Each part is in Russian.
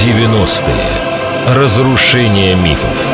90-е. Разрушение мифов.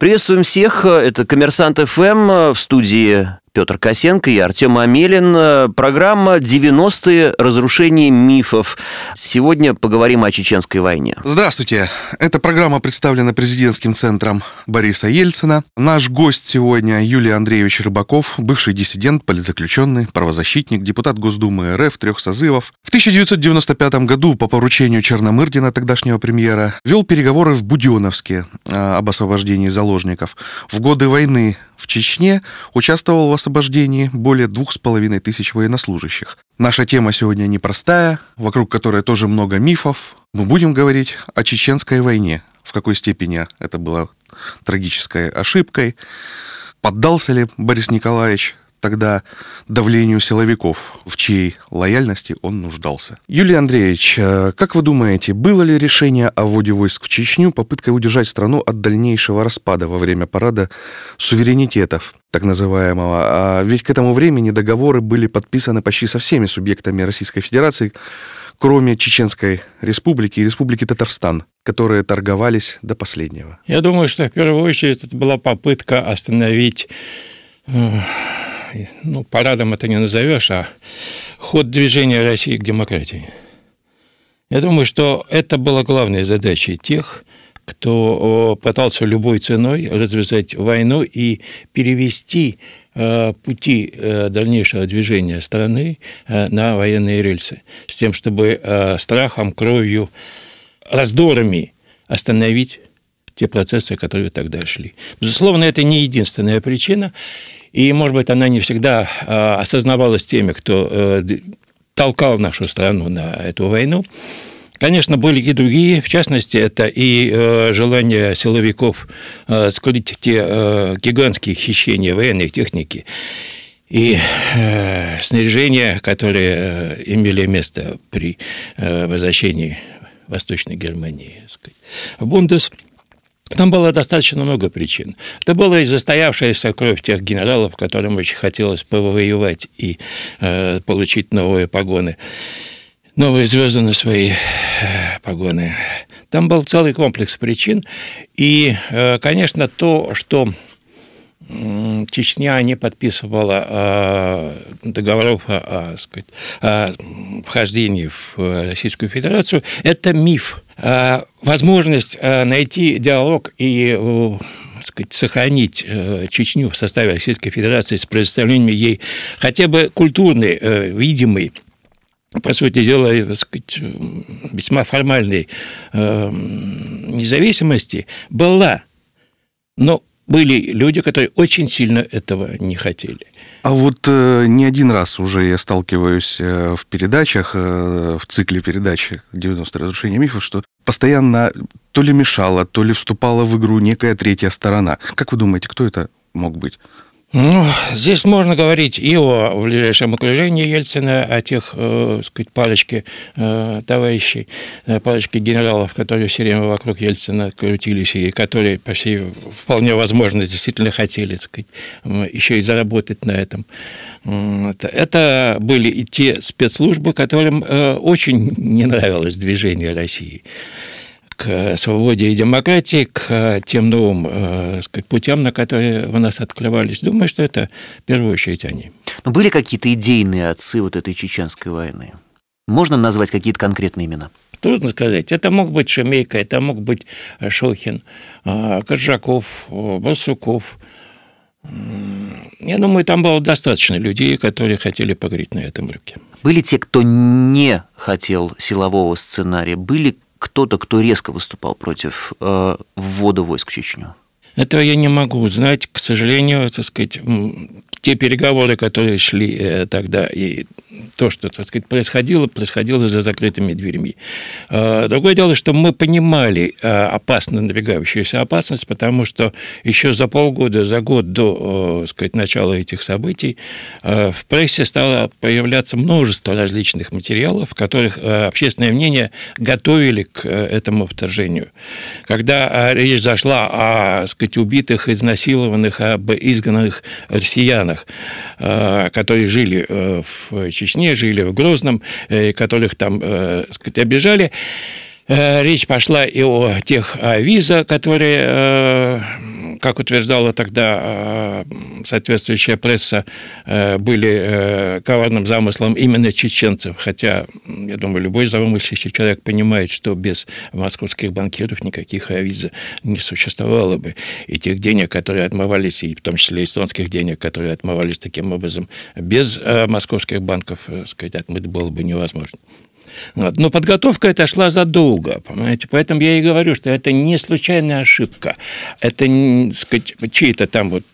Приветствуем всех. Это Коммерсант ФМ в студии Петр Косенко и Артем Амелин. Программа «90-е. Разрушение мифов». Сегодня поговорим о Чеченской войне. Здравствуйте. Эта программа представлена президентским центром Бориса Ельцина. Наш гость сегодня Юлий Андреевич Рыбаков, бывший диссидент, политзаключенный, правозащитник, депутат Госдумы РФ трех созывов. В 1995 году по поручению Черномырдина, тогдашнего премьера, вел переговоры в Буденовске об освобождении заложников. В годы войны в Чечне участвовал в освобождении более двух с половиной тысяч военнослужащих. Наша тема сегодня непростая, вокруг которой тоже много мифов. Мы будем говорить о чеченской войне. В какой степени это было трагической ошибкой. Поддался ли Борис Николаевич тогда давлению силовиков, в чьей лояльности он нуждался. Юлий Андреевич, э, как вы думаете, было ли решение о вводе войск в Чечню попыткой удержать страну от дальнейшего распада во время парада суверенитетов, так называемого? А ведь к этому времени договоры были подписаны почти со всеми субъектами Российской Федерации, кроме Чеченской Республики и Республики Татарстан, которые торговались до последнего. Я думаю, что в первую очередь это была попытка остановить э, ну, парадом это не назовешь, а ход движения России к демократии. Я думаю, что это была главной задачей тех, кто пытался любой ценой развязать войну и перевести э, пути э, дальнейшего движения страны э, на военные рельсы, с тем, чтобы страхом, кровью, раздорами остановить те процессы, которые тогда шли. Безусловно, это не единственная причина. И, может быть, она не всегда а, осознавалась теми, кто э, толкал нашу страну на эту войну. Конечно, были и другие, в частности, это и э, желание силовиков э, скрыть те гигантские хищения военной техники и снаряжения, которые имели место при возвращении Восточной Германии в Бундес – там было достаточно много причин. Это была и застоявшаяся кровь тех генералов, которым очень хотелось повоевать и э, получить новые погоны, новые звезды на свои э, погоны. Там был целый комплекс причин. И, э, конечно, то, что Чечня не подписывала э, договоров о, о, сказать, о вхождении в Российскую Федерацию, это миф. А возможность э, найти диалог и э, сказать, сохранить Чечню в составе Российской Федерации с предоставлением ей хотя бы культурной, видимой по сути дела, сказать, весьма формальной независимости была. Но были люди, которые очень сильно этого не хотели. А вот э, не один раз уже я сталкиваюсь э, в передачах, э, в цикле передач «90 разрушения мифов», что постоянно то ли мешала, то ли вступала в игру некая третья сторона. Как вы думаете, кто это мог быть? Ну, здесь можно говорить и о ближайшем окружении Ельцина, о тех, э, сказать, парочке э, товарищей, э, парочке генералов, которые все время вокруг Ельцина крутились, и которые, по всей вполне возможно, действительно хотели, сказать, еще и заработать на этом. Это были и те спецслужбы, которым э, очень не нравилось движение России к свободе и демократии, к тем новым э, сказать, путям, на которые у нас открывались. Думаю, что это в первую очередь они. Но были какие-то идейные отцы вот этой чеченской войны? Можно назвать какие-то конкретные имена? Трудно сказать. Это мог быть Шемейка, это мог быть Шохин, э, Коржаков, э, Барсуков. Я думаю, там было достаточно людей, которые хотели погреть на этом рыбке. Были те, кто не хотел силового сценария, были кто-то, кто резко выступал против э, ввода войск в Чечню? Этого я не могу знать, к сожалению, так сказать, те переговоры, которые шли э, тогда, и то, что, так сказать, происходило, происходило за закрытыми дверьми. А, другое дело, что мы понимали а, опасно надвигающуюся опасность, потому что еще за полгода, за год до, так сказать, начала этих событий а, в прессе стало появляться множество различных материалов, в которых общественное мнение готовили к э, этому вторжению. Когда речь зашла о, сказать, убитых, изнасилованных, об изгнанных россиянах, которые жили э, в Чечне, жили в Грозном, э, которых там, э, сказать, обижали. Э, речь пошла и о тех виза, которые, э, как утверждала тогда э, соответствующая пресса, были коварным замыслом именно чеченцев. Хотя, я думаю, любой здравомыслящий человек понимает, что без московских банкиров никаких виза не существовало бы. И тех денег, которые отмывались, и в том числе эстонских денег, которые отмывались таким образом, без московских банков, сказать, отмыть было бы невозможно. Вот. Но подготовка эта шла задолго, понимаете? Поэтому я и говорю, что это не случайная ошибка. Это, сказать, чей-то там вот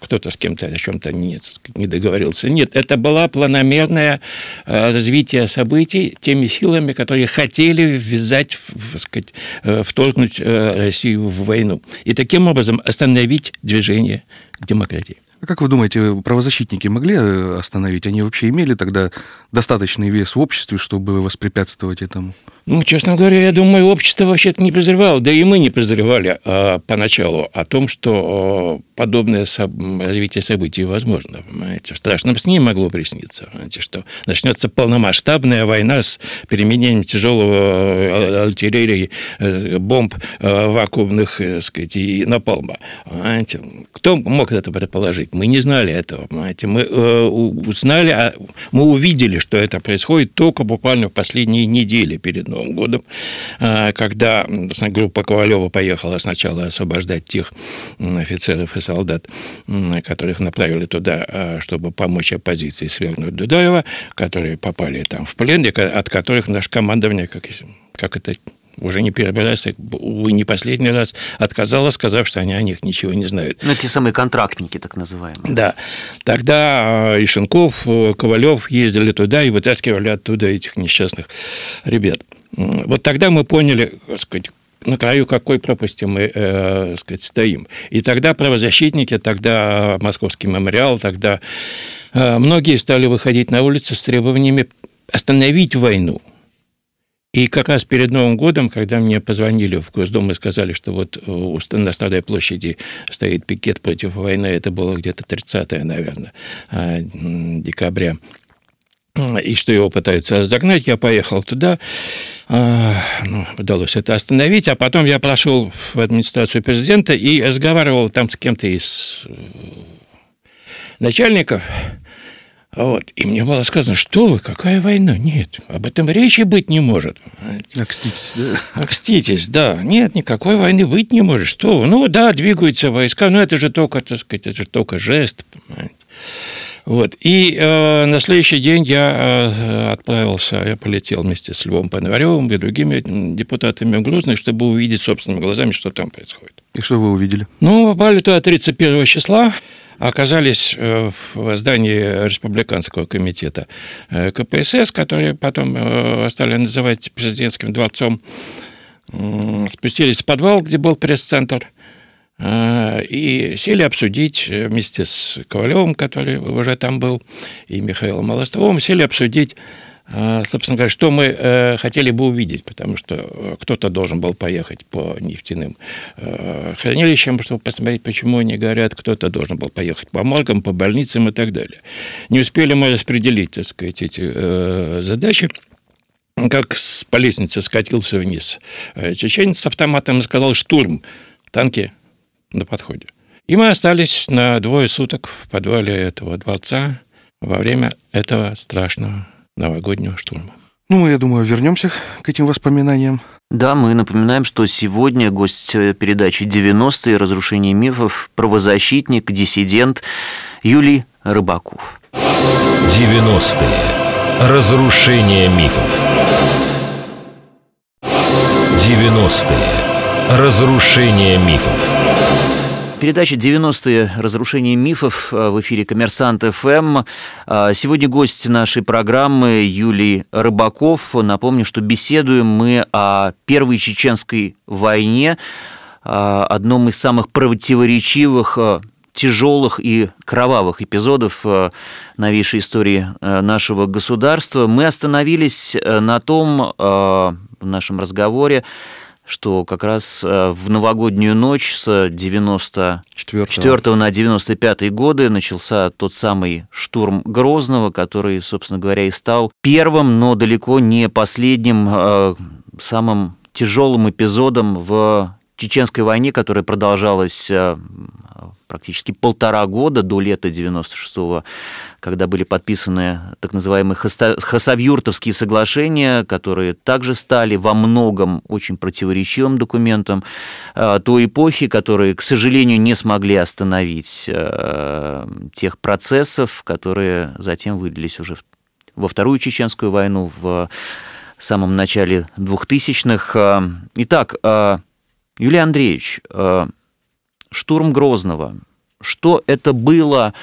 кто-то с кем-то о чем-то не, не договорился. Нет, это была планомерное э, развитие событий теми силами, которые хотели ввязать, сказать, э, вторгнуть э, Россию в войну. И таким образом остановить движение к демократии. А как вы думаете, правозащитники могли э, остановить? Они вообще имели тогда достаточный вес в обществе, чтобы воспрепятствовать этому? Ну, честно говоря, я думаю, общество вообще-то не подозревало, да и мы не подозревали а, поначалу о том, что а, подобное соб- развитие событий возможно. Понимаете? В страшном сне могло присниться, понимаете, что начнется полномасштабная война с применением тяжелого э, артиллерии, э, бомб э, вакуумных, сказать, и напалма. Понимаете? Кто мог это предположить? Мы не знали этого. Понимаете? Мы узнали, а, мы увидели, что это происходит только буквально в последние недели перед Новым годом, а, когда группа Ковалева поехала сначала освобождать тех офицеров и солдат, которых направили туда, а, чтобы помочь оппозиции свергнуть Дудаева, которые попали там в плен, от которых наш командование, как, как это уже не первый раз, увы, не последний раз, отказала, сказав, что они о них ничего не знают. Ну, те самые контрактники, так называемые. Да. Тогда и Шинков, Ковалев ездили туда и вытаскивали оттуда этих несчастных ребят. Вот тогда мы поняли, так сказать, на краю какой пропасти мы э, сказать, стоим. И тогда правозащитники, тогда Московский мемориал, тогда э, многие стали выходить на улицы с требованиями остановить войну. И как раз перед Новым годом, когда мне позвонили в Госдуму и сказали, что вот э, на Старой площади стоит пикет против войны, это было где-то 30 наверное, э, декабря, и что его пытаются загнать, я поехал туда, а, ну, удалось это остановить, а потом я прошел в администрацию президента и разговаривал там с кем-то из э, начальников, вот. И мне было сказано, что вы, какая война? Нет, об этом речи быть не может. Окститесь, да? Окститесь, да. Нет, никакой войны быть не может. Что вы? Ну, да, двигаются войска, но это же только, так сказать, это же только жест, понимаете. Вот. И э, на следующий день я э, отправился, я полетел вместе с Львом Пономаревым и другими депутатами в Грозный, чтобы увидеть собственными глазами, что там происходит. И что вы увидели? Ну, попали туда 31 числа, оказались э, в здании Республиканского комитета э, КПСС, который потом стали называть президентским дворцом, спустились в подвал, где был пресс-центр, и сели обсудить вместе с Ковалевым, который уже там был, и Михаилом Молостовым, сели обсудить а, собственно говоря, что мы э, хотели бы увидеть, потому что э, кто-то должен был поехать по нефтяным э, хранилищам, чтобы посмотреть, почему они горят, кто-то должен был поехать по моргам, по больницам и так далее. Не успели мы распределить, так сказать, эти задачи. Как по лестнице скатился вниз чеченец с автоматом и сказал «штурм, танки на подходе». И мы остались на двое суток в подвале этого дворца во время этого страшного новогоднего штурма. Ну, я думаю, вернемся к этим воспоминаниям. Да, мы напоминаем, что сегодня гость э, передачи «90-е. Разрушение мифов», правозащитник, диссидент Юлий Рыбаков. 90-е. Разрушение мифов. 90-е. Разрушение мифов. Передача «90-е. Разрушение мифов» э, в эфире «Коммерсант ФМ». Э, сегодня гость нашей программы Юлий Рыбаков. Напомню, что беседуем мы о Первой Чеченской войне, э, одном из самых противоречивых тяжелых и кровавых эпизодов новейшей истории нашего государства. Мы остановились на том в нашем разговоре, что как раз э, в новогоднюю ночь с 94 на 95 годы начался тот самый штурм Грозного, который, собственно говоря, и стал первым, но далеко не последним э, самым тяжелым эпизодом в Чеченской войне, которая продолжалась э, практически полтора года до лета 96-го, когда были подписаны так называемые Хасавюртовские соглашения, которые также стали во многом очень противоречивым документом э, той эпохи, которые, к сожалению, не смогли остановить э, тех процессов, которые затем вылились уже во Вторую Чеченскую войну, в самом начале 2000-х. Итак, Юлий Андреевич, э, штурм Грозного, что это было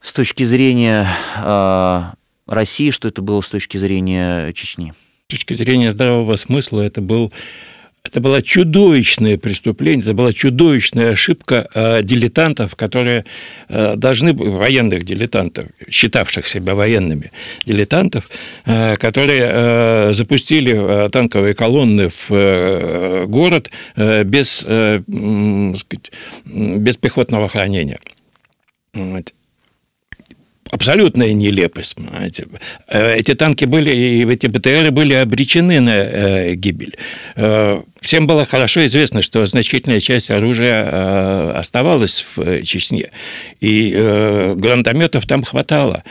с точки зрения э, России, что это было с точки зрения Чечни? С точки зрения здравого смысла это был это было чудовищное преступление, это была чудовищная ошибка э, дилетантов, которые э, должны военных дилетантов, считавших себя военными дилетантов, э, которые запустили танковые колонны в город без, без пехотного хранения абсолютная нелепость. Понимаете. Э, эти танки были, и эти БТРы были обречены на э, гибель. Э, всем было хорошо известно, что значительная часть оружия оставалась в Чечне, и гранатометов там хватало.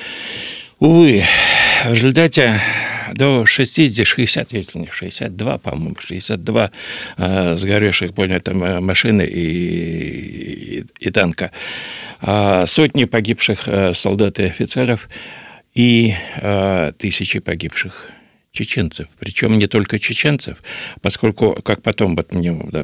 Увы, в результате до 60, 60, если не 62, по-моему, 62 э, сгоревших, понял, там машины и, и, и танка, э, сотни погибших э, солдат и офицеров и э, тысячи погибших чеченцев. Причем не только чеченцев, поскольку, как потом, вот мне, да,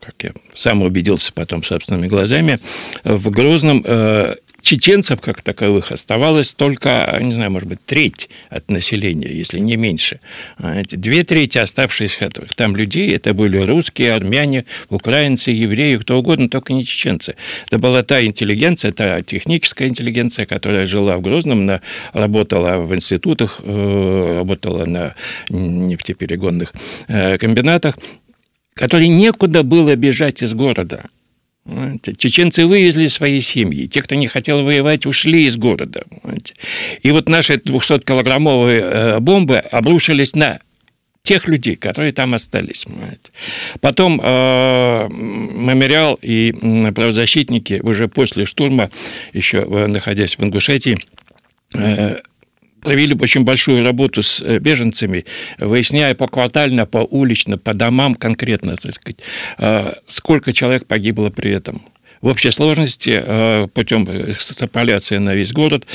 как я сам убедился потом собственными глазами, в Грозном э, чеченцев как таковых оставалось только, не знаю, может быть, треть от населения, если не меньше. Эти две трети оставшихся там людей, это были русские, армяне, украинцы, евреи, кто угодно, только не чеченцы. Это была та интеллигенция, та техническая интеллигенция, которая жила в Грозном, она работала в институтах, э, работала на нефтеперегонных э, комбинатах, которой некуда было бежать из города – Чеченцы вывезли свои семьи. Те, кто не хотел воевать, ушли из города. И вот наши 200-килограммовые э, бомбы обрушились на тех людей, которые там остались. Потом э, мемориал и правозащитники уже после штурма, еще э, находясь в Ингушетии, э, провели очень большую работу с э, беженцами, выясняя поквартально, поулично, по домам конкретно, так сказать, э, сколько человек погибло при этом. В общей сложности э, путем экстраполяции на весь город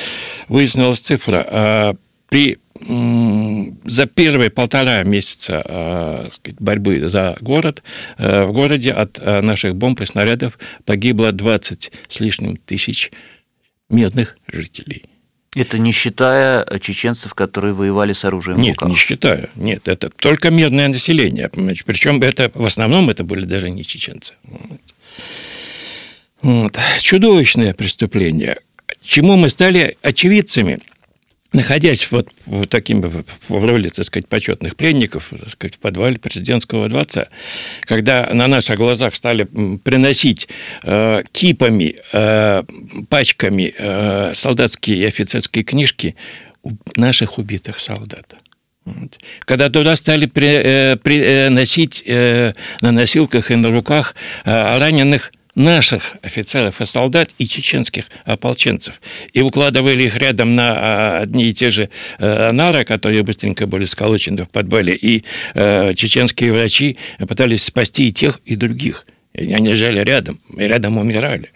выяснилась цифра. При за первые полтора месяца сказать, борьбы за город в городе от наших бомб и снарядов погибло 20 с лишним тысяч мирных жителей. Это не считая чеченцев, которые воевали с оружием Нет, не считаю. Нет, это только мирное население. Причем это в основном это были даже не чеченцы. Вот. Чудовищное преступление. Чему мы стали очевидцами – находясь вот, вот таким в роли, так сказать, почетных пленников, так сказать, в подвале президентского дворца, когда на наших глазах стали приносить э, кипами, э, пачками э, солдатские и офицерские книжки наших убитых солдат. Когда туда стали приносить э, э, на носилках и на руках раненых наших офицеров и солдат и чеченских ополченцев. И укладывали их рядом на а, одни и те же э, нары, которые быстренько были сколочены в подвале. И э, чеченские врачи пытались спасти и тех, и других. И они жили рядом, и рядом умирали.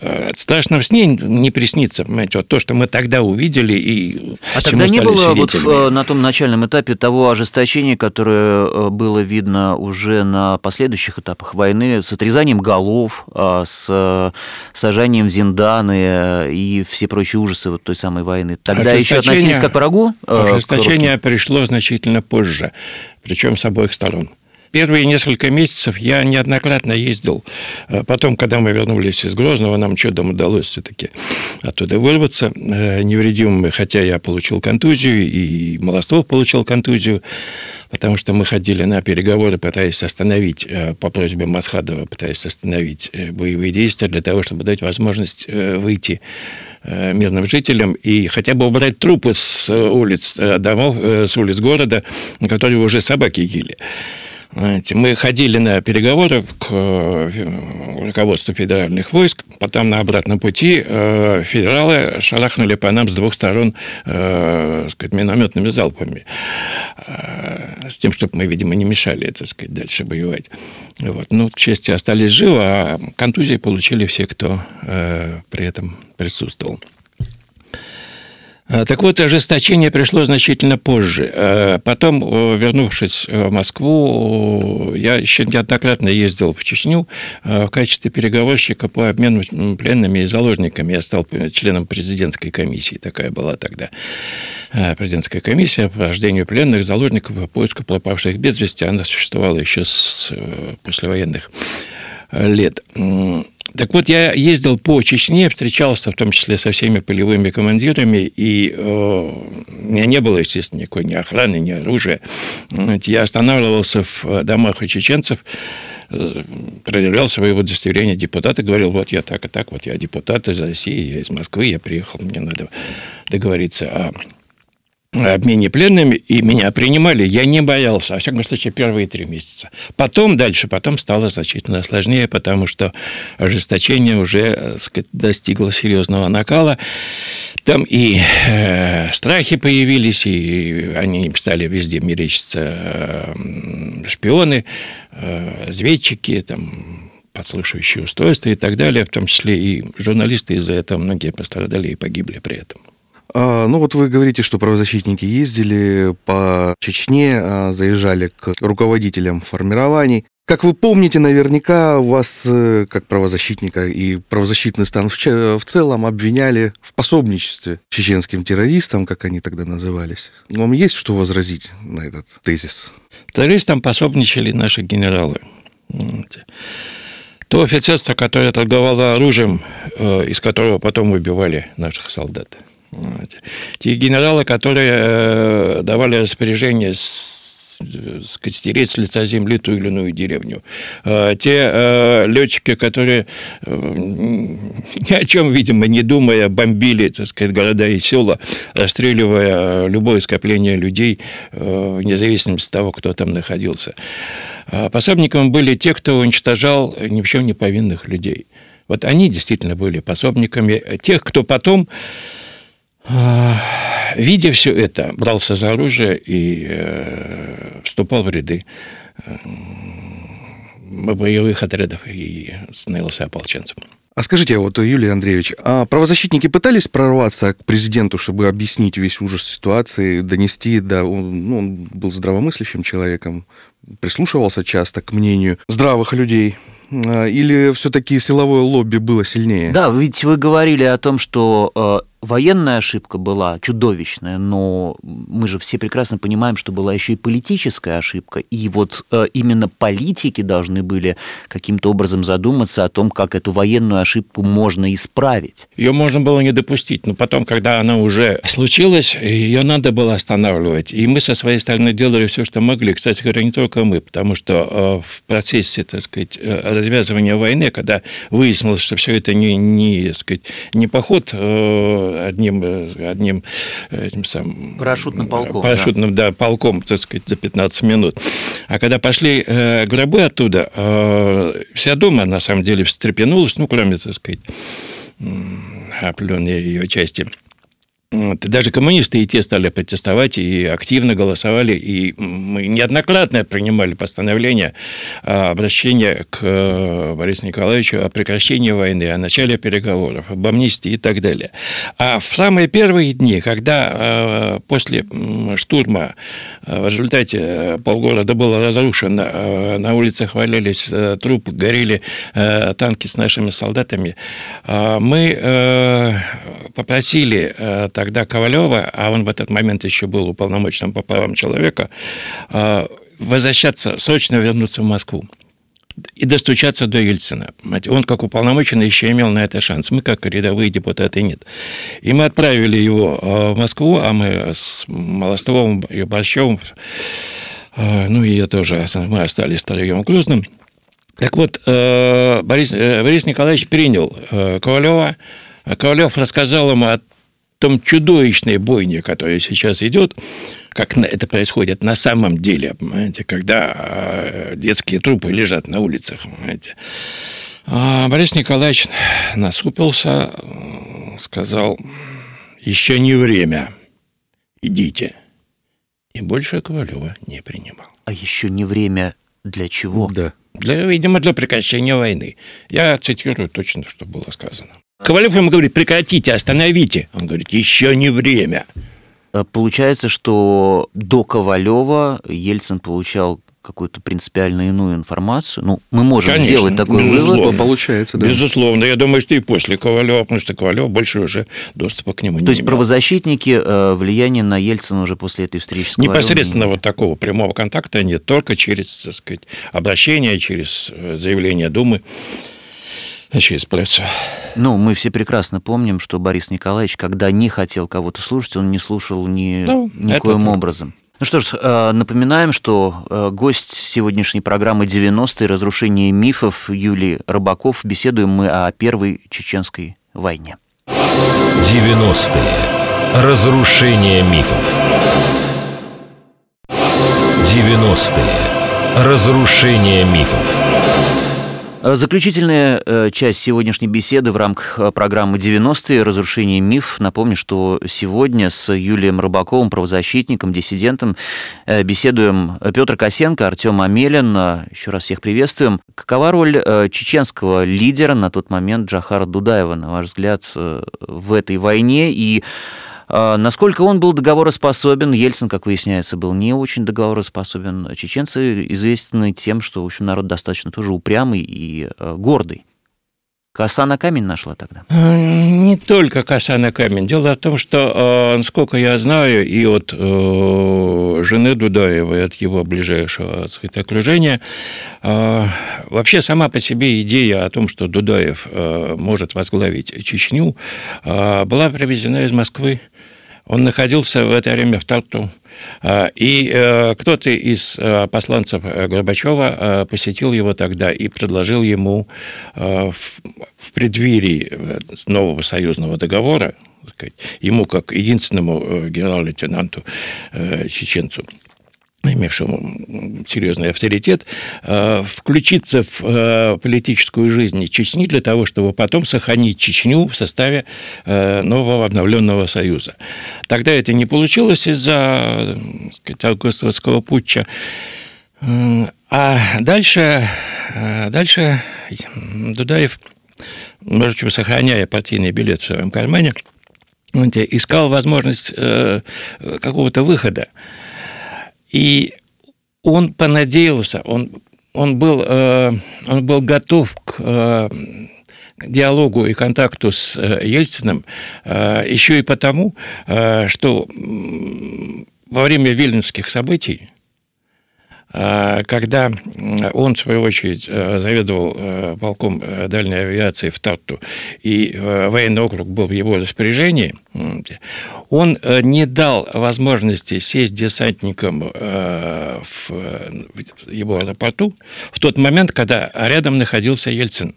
Э, страшно в сне не приснится, понимаете, вот то, что мы тогда увидели и А тогда не было вот э, на том начальном этапе того ожесточения, которое э, было видно уже на последующих этапах войны, с отрезанием голов, с сажанием зинданы и все прочие ужасы вот той самой войны. Тогда еще относились как к врагу? Ожесточение пришло значительно позже, причем с обоих сторон. Первые несколько месяцев я неоднократно ездил. Э, потом, когда мы вернулись из Грозного, нам чудом удалось все-таки оттуда вырваться э, невредимыми, хотя я получил контузию, и Молостов получил контузию, потому что мы ходили на переговоры, пытаясь остановить, э, по просьбе Масхадова, пытаясь остановить боевые действия для того, чтобы дать возможность выйти мирным жителям и хотя бы убрать трупы с улиц домов, с улиц города, которые уже собаки ели. Знаете, мы ходили на переговоры к э, руководству федеральных войск, потом на обратном пути э, федералы шарахнули по нам с двух сторон э, сказать, минометными залпами, с тем, чтобы мы, видимо, не мешали так сказать, дальше воевать. Вот. Ну, к счастью, остались живы, а контузии получили все, кто при этом присутствовал. А, так вот, ожесточение пришло значительно позже. А, потом, вернувшись в Москву, я еще неоднократно ездил в Чечню в качестве переговорщика по обмену пленными и заложниками. Я стал членом президентской комиссии, такая была тогда президентская комиссия по рождению пленных, заложников и поиску пропавших без вести. Она существовала еще с э, послевоенных лет. Так вот, я ездил по Чечне, встречался в том числе со всеми полевыми командирами, и э, у меня не было, естественно, никакой ни охраны, ни оружия. Я останавливался в домах у чеченцев, э, проверял свои удостоверения депутата, говорил, вот я так и так, вот я депутат из России, я из Москвы, я приехал, мне надо договориться о обмене пленными, и меня принимали, я не боялся, во всяком случае, первые три месяца. Потом дальше, потом стало значительно сложнее, потому что ожесточение уже э, сказать, достигло серьезного накала. Там и э, страхи появились, и они стали везде мерещиться э, шпионы, э, разведчики, там, подслушивающие устройства и так далее, в том числе и журналисты из-за этого многие пострадали и погибли при этом. А, ну вот вы говорите, что правозащитники ездили по Чечне, а, заезжали к руководителям формирований. Как вы помните, наверняка вас, э, как правозащитника и правозащитный стан в, целом, обвиняли в пособничестве чеченским террористам, как они тогда назывались. Вам есть что возразить на этот тезис? Террористам пособничали наши генералы. То офицерство, которое торговало оружием, э, из которого потом убивали наших солдат. Те генералы, которые э, давали распоряжение сказать, стереть с лица земли ту или иную деревню. Э, те э, летчики, которые ни о чем, видимо, не думая, бомбили, так сказать, города и села, расстреливая любое скопление людей, вне зависимости от того, кто там находился. Пособниками были те, кто уничтожал ни в чем не повинных людей. Вот они действительно были пособниками тех, кто потом а, видя все это, брался за оружие и э, вступал в ряды э, боевых отрядов и становился ополченцем. А скажите, вот, Юлий Андреевич, а правозащитники пытались прорваться к президенту, чтобы объяснить весь ужас ситуации, донести, да, он, ну, он был здравомыслящим человеком, прислушивался часто к мнению здравых людей? А, или все-таки силовое лобби было сильнее? Да, ведь вы говорили о том, что э, военная ошибка была чудовищная, но мы же все прекрасно понимаем, что была еще и политическая ошибка. И вот э, именно политики должны были каким-то образом задуматься о том, как эту военную ошибку можно исправить. Ее можно было не допустить, но потом, когда она уже случилась, ее надо было останавливать. И мы со своей стороны делали все, что могли. Кстати говоря, не только мы, потому что э, в процессе, так сказать, э, развязывания войны, когда выяснилось, что все это не, не, так сказать, не поход одним, э, одним э, этим самым... Парашютным полком. Парашютным, да. да, полком, так сказать, за 15 минут. А когда пошли гробы оттуда, вся дома, на самом деле, встрепенулась, ну, кроме, так сказать, определенной ее части. Даже коммунисты и те стали протестовать и активно голосовали, и мы неоднократно принимали постановление обращения к э, Борису Николаевичу о прекращении войны, о начале переговоров, об амнистии и так далее. А в самые первые дни, когда э, после штурма э, в результате полгорода было разрушено, на улицах валялись трупы, горели танки с нашими солдатами, мы попросили тогда Ковалева, а он в этот момент еще был уполномоченным по правам человека, а, возвращаться, срочно вернуться в Москву и достучаться до Ельцина. Он, как уполномоченный, еще имел на это шанс. Мы, как рядовые депутаты, нет. И мы отправили его а, в Москву, а мы с Молостовым и Борщевым, а, ну и я тоже, мы остались втроем Грузным. Так вот, Борис, э, Борис Николаевич принял Ковалева, Ковалев рассказал ему о том чудовищной бойне, которая сейчас идет, как это происходит на самом деле, понимаете, когда э, детские трупы лежат на улицах, понимаете. А Борис Николаевич насупился, сказал, еще не время, идите. И больше Ковалева не принимал. А еще не время для чего? Да. Для, видимо, для прекращения войны. Я цитирую точно, что было сказано. Ковалев ему говорит, прекратите, остановите. Он говорит, еще не время. А Получается, что до Ковалева Ельцин получал какую-то принципиально иную информацию. Ну, мы можем Конечно, сделать такой безусловно. вывод. Получается, да. Безусловно. Я думаю, что и после Ковалева, потому что Ковалев больше уже доступа к нему не То есть имел. правозащитники э, влияние на Ельцина уже после этой встречи с Ковалевым Непосредственно не вот такого прямого контакта нет, только через, так сказать, обращение, через э, заявление Думы, а через прессу. Ну, мы все прекрасно помним, что Борис Николаевич, когда не хотел кого-то слушать, он не слушал ни, Да, никоим это образом. Ну что ж, э, напоминаем, что э, гость сегодняшней программы «90-е. Разрушение мифов» Юлий Рыбаков. Беседуем мы о Первой Чеченской войне. 90-е. Разрушение мифов. 90-е. Разрушение мифов. Э, Заключительная э, часть сегодняшней беседы в рамках э, программы «90-е. Разрушение миф». Напомню, что сегодня с Юлием Рыбаковым, правозащитником, диссидентом, беседуем Петр Косенко, Артем Амелин. Еще раз всех приветствуем. Какова роль чеченского лидера на тот момент Джахара Дудаева, на ваш взгляд, в этой войне? И насколько он был договороспособен? Ельцин, как выясняется, был не очень договороспособен. Чеченцы известны тем, что, в общем, народ достаточно тоже упрямый и э, гордый. Коса на камень нашла тогда. Э, Не только коса на камень. Дело в том, что, э, насколько я знаю, и от э, жены Дудаева, и от его ближайшего сказать, окружения, вообще сама по себе идея о том, что Дудаев может возглавить Чечню, была привезена из Москвы. Он находился в это время в Тарту. А, И э, кто-то из э, посланцев э, Горбачева посетил его тогда и предложил ему в преддверии нового союзного договора, ему как единственному генерал-лейтенанту чеченцу, имевшему серьезный авторитет, э, включиться в э, политическую жизнь Чечни для того, чтобы потом сохранить Чечню в составе э, нового обновленного союза. Тогда это не получилось из-за августовского путча. А дальше, дальше Дудаев, может, быть, сохраняя партийный билет в своем кармане, искал возможность какого-то выхода. И он понадеялся, он, он, был, э, он был готов к э, диалогу и контакту с э, Ельциным э, еще и потому, э, что во время вильнюсских событий когда м, он, в свою очередь, э, заведовал э, полком э, дальней авиации в Тарту, и э, военный округ был в его распоряжении, он э, не дал возможности сесть десантникам э, э, в его аэропорту в тот момент, когда рядом находился Ельцин.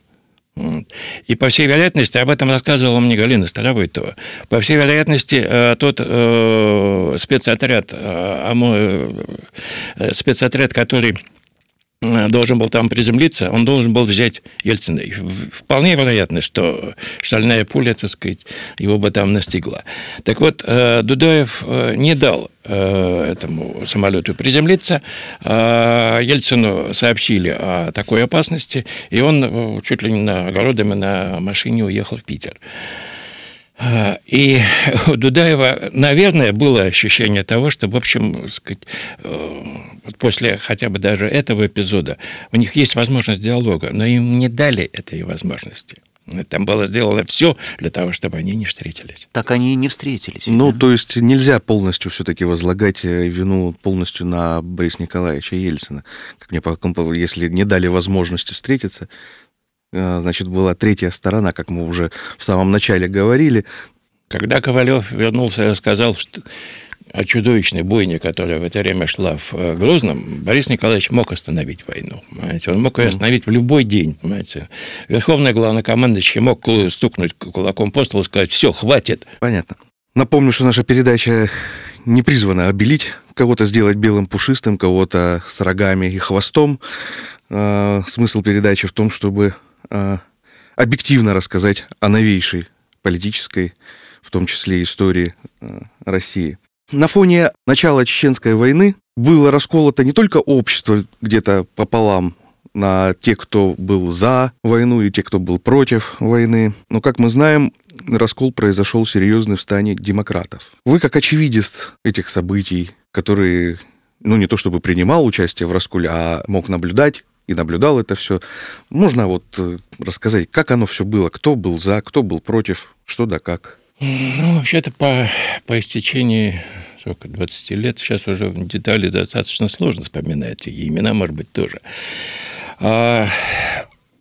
И, по всей вероятности, об этом рассказывала мне Галина Старовойтова, по всей вероятности, э, тот э, спецотряд, э, ОМО, э, спецотряд, который э, должен был там приземлиться, он должен был взять Ельцина. И вполне вероятно, что шальная пуля, так сказать, его бы там настигла. Так вот, э, Дудаев э, не дал э, этому самолету приземлиться. Э, Ельцину сообщили о такой опасности, и он э, чуть ли не на огородами на машине уехал в Питер. И у Дудаева, наверное, было ощущение того, что, в общем, сказать, э, после хотя бы даже этого эпизода у них есть возможность диалога, но им не дали этой возможности. Там было сделано все для того, чтобы они не встретились. Так они и не встретились. Ну, то есть нельзя полностью все-таки возлагать э, вину полностью на Бориса Николаевича Ельцина. Как мне если не дали возможности встретиться, значит, была третья сторона, как мы уже в самом начале говорили. Когда Ковалев вернулся и сказал, что о чудовищной бойне, которая в это время шла в э, Грозном, Борис Николаевич мог остановить войну. Понимаете? Он мог ее остановить в любой день. Понимаете? Верховный главнокомандующий мог стукнуть кулаком по столу и сказать, все, хватит. Понятно. Напомню, что наша передача не призвана обелить кого-то сделать белым пушистым, кого-то с рогами и хвостом. А, смысл передачи в том, чтобы а, объективно рассказать о новейшей политической, в том числе истории а, России. На фоне начала Чеченской войны было расколото не только общество где-то пополам на те, кто был за войну и те, кто был против войны. Но, как мы знаем, раскол произошел серьезный в стане демократов. Вы, как очевидец этих событий, который, ну, не то чтобы принимал участие в расколе, а мог наблюдать и наблюдал это все. Можно вот э, рассказать, как оно все было, кто был за, кто был против, что да как? Ну, вообще-то по, по истечении сколько, 20 лет, сейчас уже детали достаточно сложно вспоминать, и имена, может быть, тоже. А,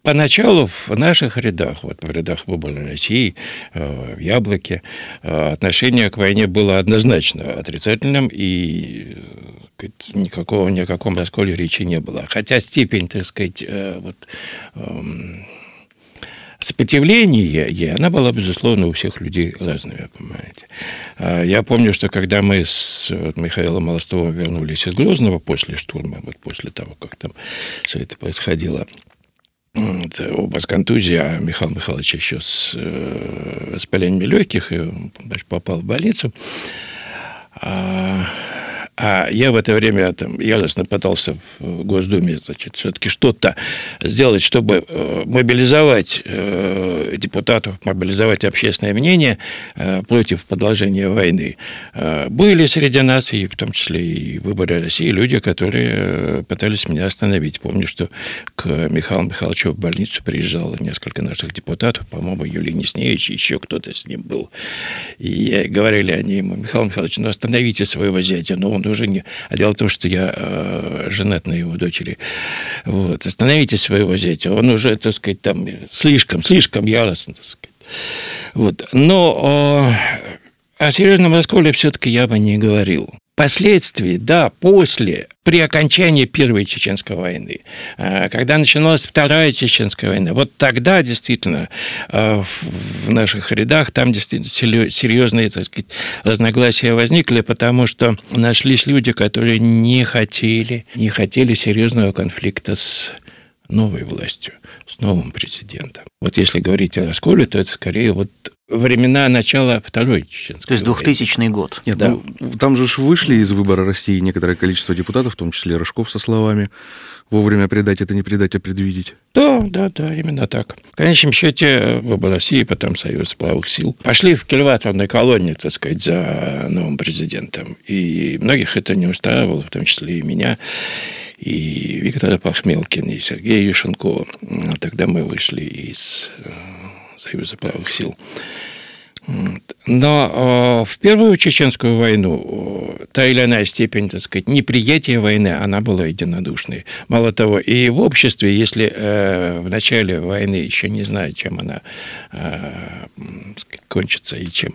Поначалу в наших рядах, вот в рядах выбора России, э, в Яблоке, э, отношение к войне было однозначно отрицательным, и э, никакого, ни о каком расколе речи не было. Хотя степень, так сказать, вот, эм, сопротивления, и она была, безусловно, у всех людей разная, понимаете. А я помню, что когда мы с Михаилом Молостовым вернулись из Грозного после штурма, вот после того, как там все это происходило, оба с контузией, а Михаил Михайлович еще с э, воспалением легких, и попал в больницу. А, а я в это время там яростно пытался в Госдуме, значит, все-таки что-то сделать, чтобы э, мобилизовать э, депутатов, мобилизовать общественное мнение э, против продолжения войны. Были среди нас, и в том числе и в выборе России, люди, которые пытались меня остановить. Помню, что к Михаилу Михайловичу в больницу приезжало несколько наших депутатов, по-моему, Юлий Несневич, еще кто-то с ним был. И говорили они ему, Михаил Михайлович, ну остановите своего зятя, ну он уже не... А дело в том, что я э, женат на его дочери. Вот. Остановите своего зятя. Он уже, так сказать, там слишком, слишком яростно, так сказать. Вот. Но э, о серьезном расколе все-таки я бы не говорил. Последствий, да, после, при окончании Первой Чеченской войны, э, когда начиналась Вторая Чеченская война, вот тогда действительно э, в наших рядах там действительно серьезные, так сказать, разногласия возникли, потому что нашлись люди, которые не хотели, не хотели серьезного конфликта с новой властью, с новым президентом. Вот если говорить о расколе, то это скорее вот времена начала Второй Чеченской То есть 2000 войны. год. Нет, да. ну, там же вышли из выбора России некоторое количество депутатов, в том числе Рыжков со словами «вовремя предать это не предать, а предвидеть». Да, да, да, именно так. В конечном счете выбор России, потом Союз правых сил, пошли в кильваторной колонии, так сказать, за новым президентом. И многих это не устраивало, в том числе и меня и Виктора Пахмелкина, и Сергея Юшенкова. Тогда мы вышли из э, Союза правых сил. Но э, в Первую Чеченскую войну э, та или иная степень, так сказать, неприятия войны, она была единодушной. Мало того, и в обществе, если э, в начале войны еще не знают, чем она кончится и чем,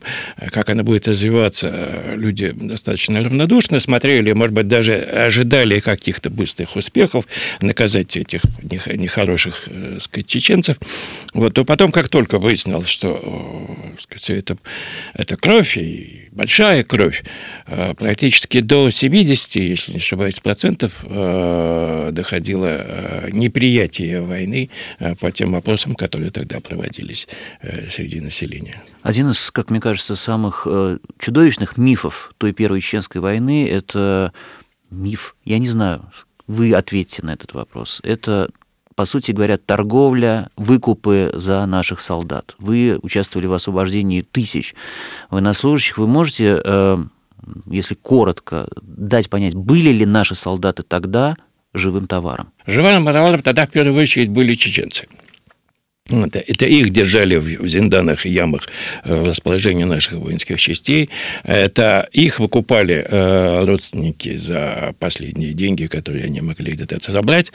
как она будет развиваться, люди достаточно равнодушно смотрели, может быть, даже ожидали каких-то быстрых успехов, наказать этих нехороших сказать, чеченцев. Вот, то потом, как только выяснилось, что сказать, это, это кровь, и большая кровь, э, практически до 70, если не ошибаюсь, процентов э, доходило э, неприятие войны по тем вопросам, которые тогда проводились среди населения. Один из, как мне кажется, самых чудовищных мифов той Первой Чеченской войны – это миф, я не знаю, вы ответьте на этот вопрос. Это по сути говоря, торговля, выкупы за наших солдат. Вы участвовали в освобождении тысяч военнослужащих. Вы можете, э, если коротко, дать понять, были ли наши солдаты тогда живым товаром? Живым товаром тогда в первую очередь были чеченцы. Это, это их держали в, в зинданах и ямах э, в расположении наших воинских частей. Это их выкупали э, родственники за последние деньги, которые они могли где-то забрать.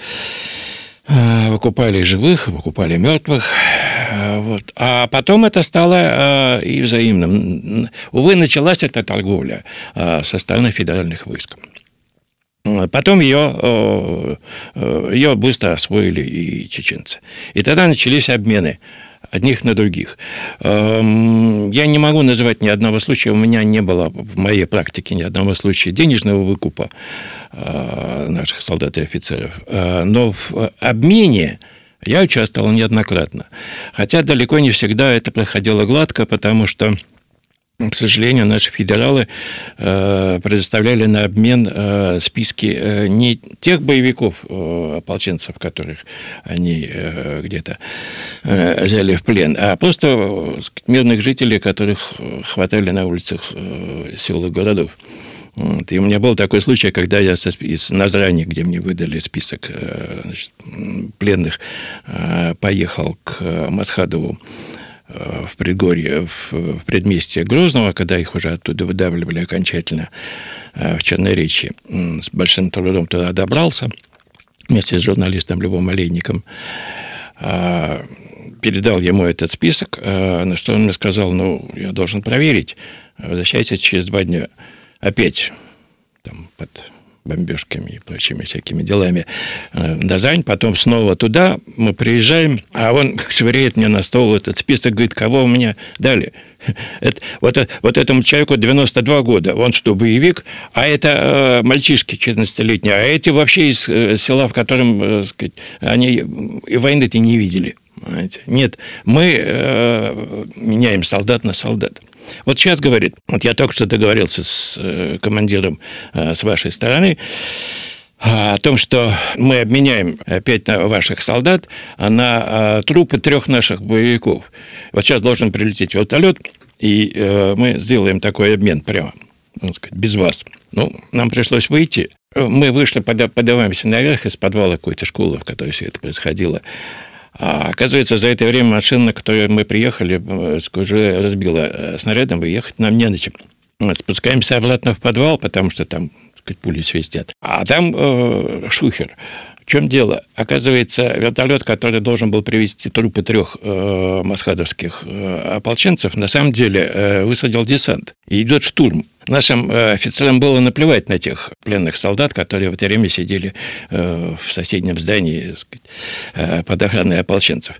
Э, выкупали живых, выкупали мертвых. Э, вот. А потом это стало и взаимным. Увы, началась эта торговля со стороны федеральных войск. Потом ее, ее быстро освоили и чеченцы. И тогда начались обмены одних на других. Эм, я не могу называть ни одного случая, у меня не было в моей практике ни одного случая денежного выкупа э, наших солдат и офицеров. Э, но в обмене я участвовал неоднократно. Хотя далеко не всегда это проходило гладко, потому что к сожалению, наши федералы э, предоставляли на обмен э, списки э, не тех боевиков, ополченцев, которых они где-то взяли в плен, а просто мирных жителей, которых хватали на улицах сел и городов. Вот. И у меня был такой случай, когда я со, из Назрани, где мне выдали список значит, пленных, поехал к Масхадову Э, в предгорье, в, в предместье Грозного, когда их уже оттуда выдавливали окончательно э, в Черноречи. С большим трудом туда добрался вместе с журналистом Львом Олейником. А, передал ему этот список, э, на что он мне сказал, ну, я должен проверить, возвращайтесь через два дня. Опять там под бомбежками и прочими всякими делами э, Назань, потом снова туда, мы приезжаем, а он швыряет мне на стол этот список, говорит, кого у меня дали. Это, вот, вот этому человеку 92 года, он что, боевик, а это э, мальчишки 14-летние, а эти вообще из э, села, в котором, э, сказать, они и войны-то не видели. Понимаете? Нет, мы э, меняем солдат на солдат. Вот сейчас говорит, вот я только что договорился с э, командиром э, с вашей стороны, о том, что мы обменяем пять ваших солдат на трупы трех наших боевиков. Вот сейчас должен прилететь вертолет, и э, мы сделаем такой обмен прямо, сказать, без вас. Ну, нам пришлось выйти. Мы вышли, подаваемся наверх из подвала какой-то школы, в которой все это происходило. А оказывается, за это время машина, на которой мы приехали, э, уже разбила э, снарядом, и ехать нам не на чем. Спускаемся обратно в подвал, потому что там сказать, пули свистят. А там э, шухер. В чем дело? Оказывается, вертолет, который должен был привезти трупы трех э, масхадовских э, ополченцев, на самом деле э, высадил десант. И идет штурм. Нашим э, офицерам было наплевать на тех пленных солдат, которые в это время сидели э, в соседнем здании э, под охраной ополченцев.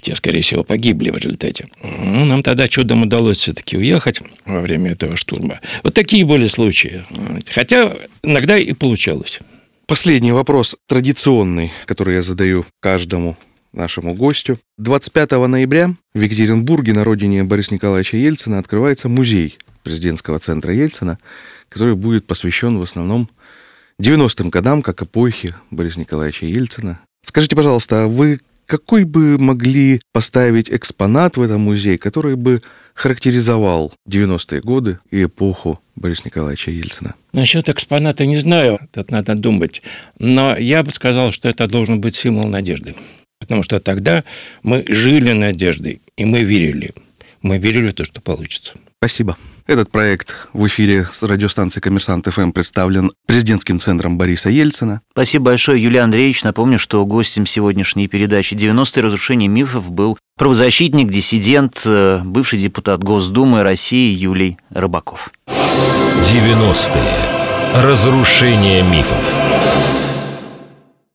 Те, скорее всего, погибли в результате. Ну, нам тогда чудом удалось все-таки уехать во время этого штурма. Вот такие были случаи. Хотя иногда и получалось. Последний вопрос, традиционный, который я задаю каждому нашему гостю. 25 ноября в Екатеринбурге на родине Бориса Николаевича Ельцина открывается музей президентского центра Ельцина, который будет посвящен в основном 90-м годам, как эпохи Бориса Николаевича Ельцина. Скажите, пожалуйста, а вы какой бы могли поставить экспонат в этом музее, который бы характеризовал 90-е годы и эпоху Бориса Николаевича Ельцина? Насчет экспоната не знаю, тут надо думать. Но я бы сказал, что это должен быть символ надежды. Потому что тогда мы жили надеждой, и мы верили. Мы верили в то, что получится. Спасибо. Этот проект в эфире с радиостанции «Коммерсант ФМ» представлен президентским центром Бориса Ельцина. Спасибо большое, Юлия Андреевич. Напомню, что гостем сегодняшней передачи «90-е разрушения мифов» был правозащитник, диссидент, э, бывший депутат Госдумы России Юлий Рыбаков. 90-е. Разрушение мифов.